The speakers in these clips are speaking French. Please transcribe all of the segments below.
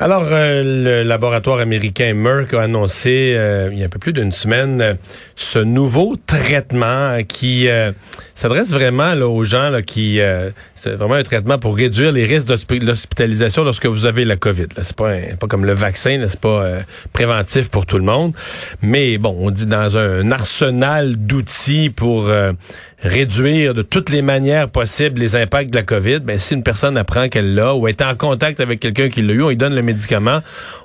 Alors, euh, le laboratoire américain Merck a annoncé euh, il y a un peu plus d'une semaine euh, ce nouveau traitement qui s'adresse vraiment là, aux gens là, qui c'est vraiment un traitement pour réduire les risques d'hospitalisation lorsque vous avez la COVID. C'est pas pas comme le vaccin, c'est pas préventif pour tout le monde, mais bon, on dit dans un arsenal d'outils pour réduire de toutes les manières possibles les impacts de la COVID, ben, si une personne apprend qu'elle l'a ou est en contact avec quelqu'un qui l'a eu, on lui donne le médicament,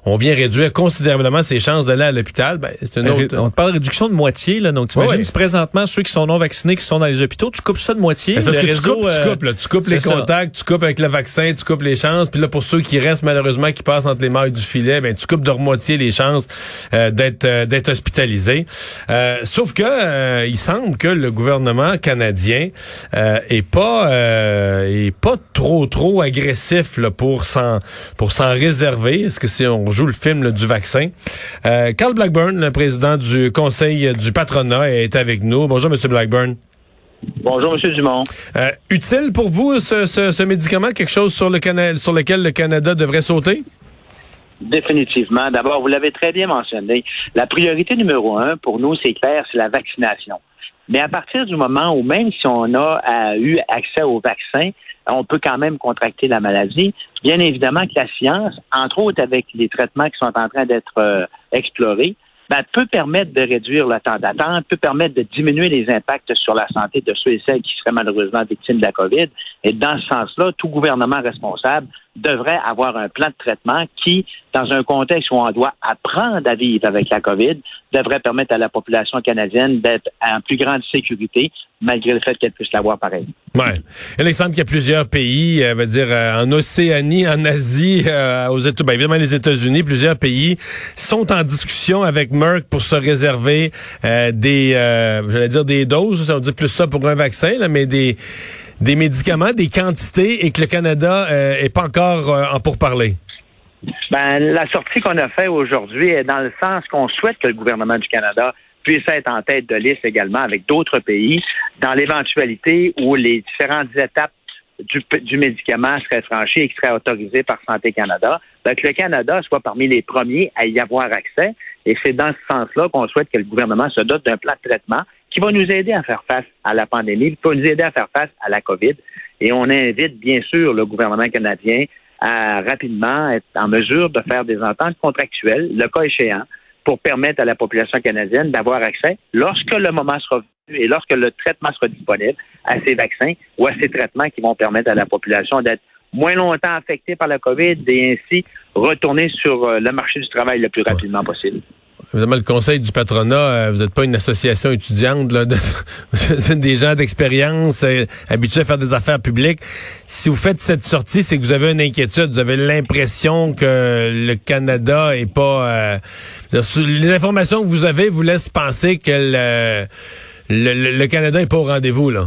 on vient réduire considérablement ses chances d'aller à l'hôpital. Ben, c'est une ben, autre... On te parle de réduction de moitié. Là, donc, tu imagines si présentement, ceux qui sont non vaccinés, qui sont dans les hôpitaux, tu coupes ça de moitié. Ben, parce que réseau, tu coupes, tu coupes, là, tu coupes les contacts, tu coupes avec le vaccin, tu coupes les chances. Puis là, pour ceux qui restent malheureusement, qui passent entre les mailles du filet, ben, tu coupes de moitié les chances euh, d'être euh, d'être hospitalisé. Euh, sauf que il semble que le gouvernement canadien euh, et pas euh, pas trop trop agressif là, pour s'en pour s'en réserver. Est-ce que si on joue le film du vaccin? Euh, Carl Blackburn, le président du conseil du patronat, est avec nous. Bonjour, Monsieur Blackburn. Bonjour, Monsieur Dumont. Euh, utile pour vous ce, ce, ce, médicament, quelque chose sur le sur lequel le Canada devrait sauter? Définitivement. D'abord, vous l'avez très bien mentionné. La priorité numéro un pour nous, c'est clair, c'est la vaccination. Mais à partir du moment où même si on a euh, eu accès au vaccin, on peut quand même contracter la maladie. Bien évidemment que la science, entre autres avec les traitements qui sont en train d'être euh, explorés, ben, peut permettre de réduire le temps d'attente, peut permettre de diminuer les impacts sur la santé de ceux et celles qui seraient malheureusement victimes de la COVID. Et dans ce sens-là, tout gouvernement responsable devrait avoir un plan de traitement qui, dans un contexte où on doit apprendre à vivre avec la COVID, devrait permettre à la population canadienne d'être en plus grande sécurité, malgré le fait qu'elle puisse l'avoir pareil. Ouais. Il semble qu'il y a plusieurs pays, euh, dire euh, en Océanie, en Asie, euh, aux États, ben, évidemment les États-Unis, plusieurs pays sont en discussion avec Merck pour se réserver euh, des, j'allais dire des doses, ça veut dire plus ça pour un vaccin, là, mais des des médicaments, des quantités, et que le Canada euh, est pas encore euh, en pourparler? Ben, la sortie qu'on a faite aujourd'hui est dans le sens qu'on souhaite que le gouvernement du Canada puisse être en tête de liste également avec d'autres pays dans l'éventualité où les différentes étapes du, médicament seraient franchies et qui seraient autorisées par Santé Canada, ben, que le Canada soit parmi les premiers à y avoir accès. Et c'est dans ce sens-là qu'on souhaite que le gouvernement se dote d'un plan de traitement qui va nous aider à faire face à la pandémie, qui va nous aider à faire face à la COVID. Et on invite bien sûr le gouvernement canadien à rapidement être en mesure de faire des ententes contractuelles, le cas échéant, pour permettre à la population canadienne d'avoir accès, lorsque le moment sera venu et lorsque le traitement sera disponible, à ces vaccins ou à ces traitements qui vont permettre à la population d'être moins longtemps affectée par la COVID et ainsi retourner sur euh, le marché du travail le plus rapidement possible. Évidemment, le conseil du patronat, euh, vous n'êtes pas une association étudiante, là, vous êtes des gens d'expérience, euh, habitués à faire des affaires publiques. Si vous faites cette sortie, c'est que vous avez une inquiétude, vous avez l'impression que le Canada est pas... Euh, les informations que vous avez vous laissent penser que le, le, Canada est pas au rendez-vous, là.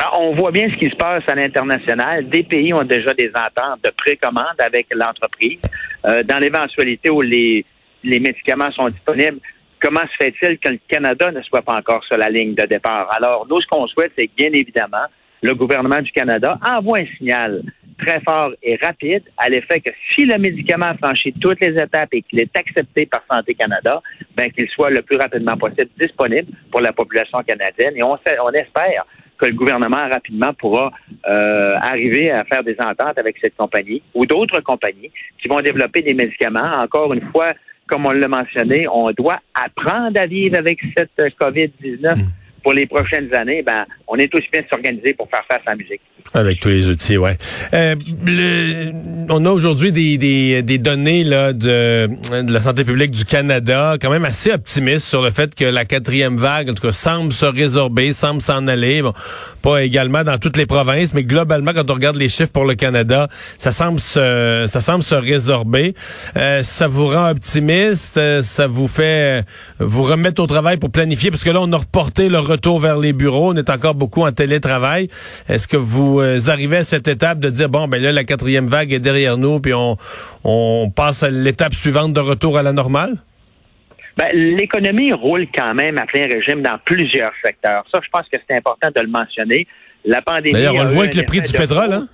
Ah, on voit bien ce qui se passe à l'international. Des pays ont déjà des ententes de précommande avec l'entreprise. dans l'éventualité où les les médicaments sont disponibles, comment se fait-il que le Canada ne soit pas encore sur la ligne de départ? Alors, nous, ce qu'on souhaite, c'est bien évidemment, le gouvernement du Canada envoie un signal très fort et rapide à l'effet que si le médicament a franchi toutes les étapes et qu'il est accepté par Santé Canada, ben qu'il soit le plus rapidement possible disponible pour la population canadienne. Et on, on espère que le gouvernement rapidement pourra euh, arriver à faire des ententes avec cette compagnie ou d'autres compagnies qui vont développer des médicaments. Encore une fois, comme on l'a mentionné, on doit apprendre à vivre avec cette COVID-19 mm. Pour les prochaines années. Ben, on est aussi bien s'organiser pour faire face à la musique. Avec tous les outils, ouais. Euh, on a aujourd'hui des, des, des, données là de, de la santé publique du Canada, quand même assez optimistes sur le fait que la quatrième vague, en tout cas, semble se résorber, semble s'en aller. Bon, pas également dans toutes les provinces, mais globalement, quand on regarde les chiffres pour le Canada, ça semble se, ça semble se résorber. Euh, ça vous rend optimiste, euh, ça vous fait vous remettre au travail pour planifier, parce que là, on a reporté le retour vers les bureaux, on est encore beaucoup en télétravail. Est-ce que vous euh, arrivez à cette étape de dire bon ben là la quatrième vague est derrière nous puis on, on passe à l'étape suivante de retour à la normale? Ben, l'économie roule quand même à plein régime dans plusieurs secteurs. Ça, je pense que c'est important de le mentionner. La pandémie. D'ailleurs, on le voit avec le prix du pétrole, hein?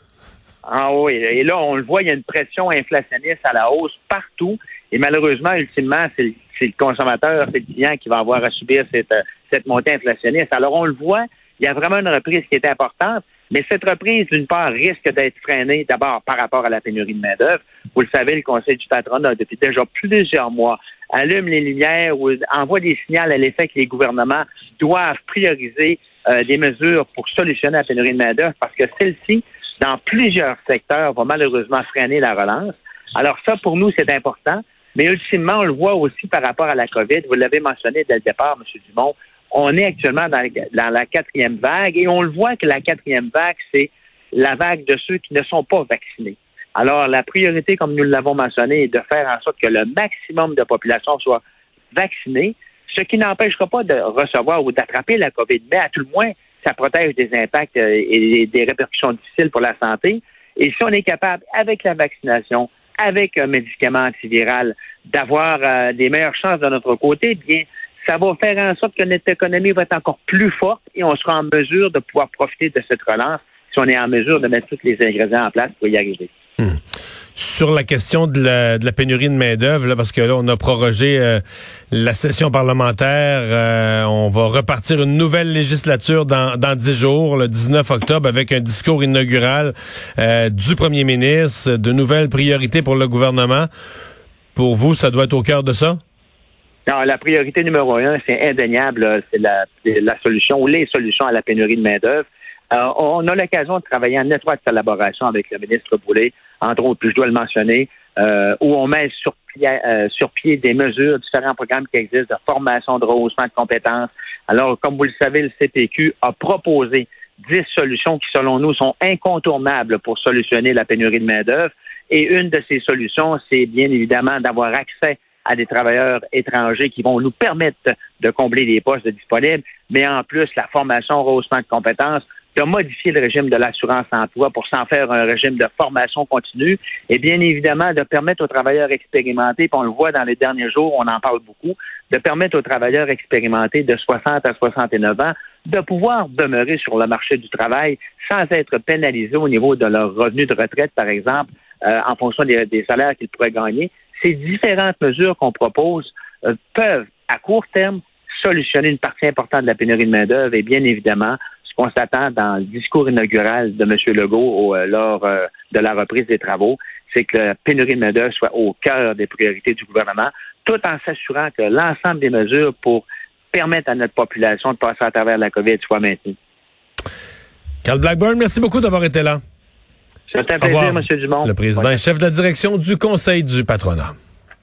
Ah oui, et là, on le voit, il y a une pression inflationniste à la hausse partout. Et malheureusement, ultimement, c'est le, consommateur, c'est le client qui va avoir à subir cette, euh, cette montée inflationniste. Alors, on le voit, il y a vraiment une reprise qui est importante. Mais cette reprise, d'une part, risque d'être freinée d'abord par rapport à la pénurie de main-d'œuvre. Vous le savez, le Conseil du patronat, depuis déjà plusieurs mois, allume les lumières ou envoie des signaux à l'effet que les gouvernements doivent prioriser euh, des mesures pour solutionner la pénurie de main-d'œuvre parce que celle-ci, dans plusieurs secteurs, va malheureusement freiner la relance. Alors ça, pour nous, c'est important. Mais ultimement, on le voit aussi par rapport à la COVID. Vous l'avez mentionné dès le départ, M. Dumont. On est actuellement dans, la quatrième vague et on le voit que la quatrième vague, c'est la vague de ceux qui ne sont pas vaccinés. Alors, la priorité, comme nous l'avons mentionné, est de faire en sorte que le maximum de population soit vaccinée, ce qui n'empêchera pas de recevoir ou d'attraper la COVID, mais à tout le moins, ça protège des impacts euh, et des répercussions difficiles pour la santé. Et si on est capable, avec la vaccination, avec un médicament antiviral, d'avoir euh, des meilleures chances de notre côté, bien, ça va faire en sorte que notre économie va être encore plus forte et on sera en mesure de pouvoir profiter de cette relance si on est en mesure de mettre tous les ingrédients en place pour y arriver. Hmm. Sur la question de la, pénurie de main-d'œuvre, parce que là, on a prorogé euh, la session parlementaire. Euh, on va repartir une nouvelle législature dans, 10 jours, le 19 octobre, avec un discours inaugural euh, du premier ministre, de nouvelles priorités pour le gouvernement. Pour vous, ça doit être au cœur de ça? La priorité numéro un, c'est indéniable, c'est la, la solution ou les solutions à la pénurie de main-d'œuvre. Euh, on a l'occasion de travailler en étroite collaboration avec le ministre Boulay, entre autres, puis je dois le mentionner, euh, où on met sur pied, euh, sur pied des mesures, différents programmes qui existent de formation, de rehaussement de compétences. Alors, comme vous le savez, le CPQ a proposé 10 solutions qui, selon nous, sont incontournables pour solutionner la pénurie de main-d'œuvre. Et une de ces solutions, c'est bien évidemment d'avoir accès à des travailleurs étrangers qui vont nous permettre de combler les postes disponibles, mais en plus, la formation, rehaussement de compétences, de modifier le régime de l'assurance emploi pour s'en faire un régime de formation continue et bien évidemment de permettre aux travailleurs expérimentés, puis on le voit dans les derniers jours, on en parle beaucoup, de permettre aux travailleurs expérimentés de 60 à 69 ans de pouvoir demeurer sur le marché du travail sans être pénalisés au niveau de leur revenu de retraite, par exemple, euh, en fonction des, salaires qu'ils pourraient gagner. Ces différentes mesures qu'on propose euh, peuvent, à court terme, solutionner une partie importante de la pénurie de main-d'œuvre et bien évidemment qu'on s'attend dans le discours inaugural de M. Legault euh, lors euh, de la reprise des travaux, c'est que la pénurie de main soit au cœur des priorités du gouvernement, tout en s'assurant que l'ensemble des mesures pour permettre à notre population de passer à travers la COVID soient maintenues. Carl Blackburn, merci beaucoup d'avoir été là. C'est un plaisir, M. Dumont. Le président et chef de la direction du Conseil du patronat.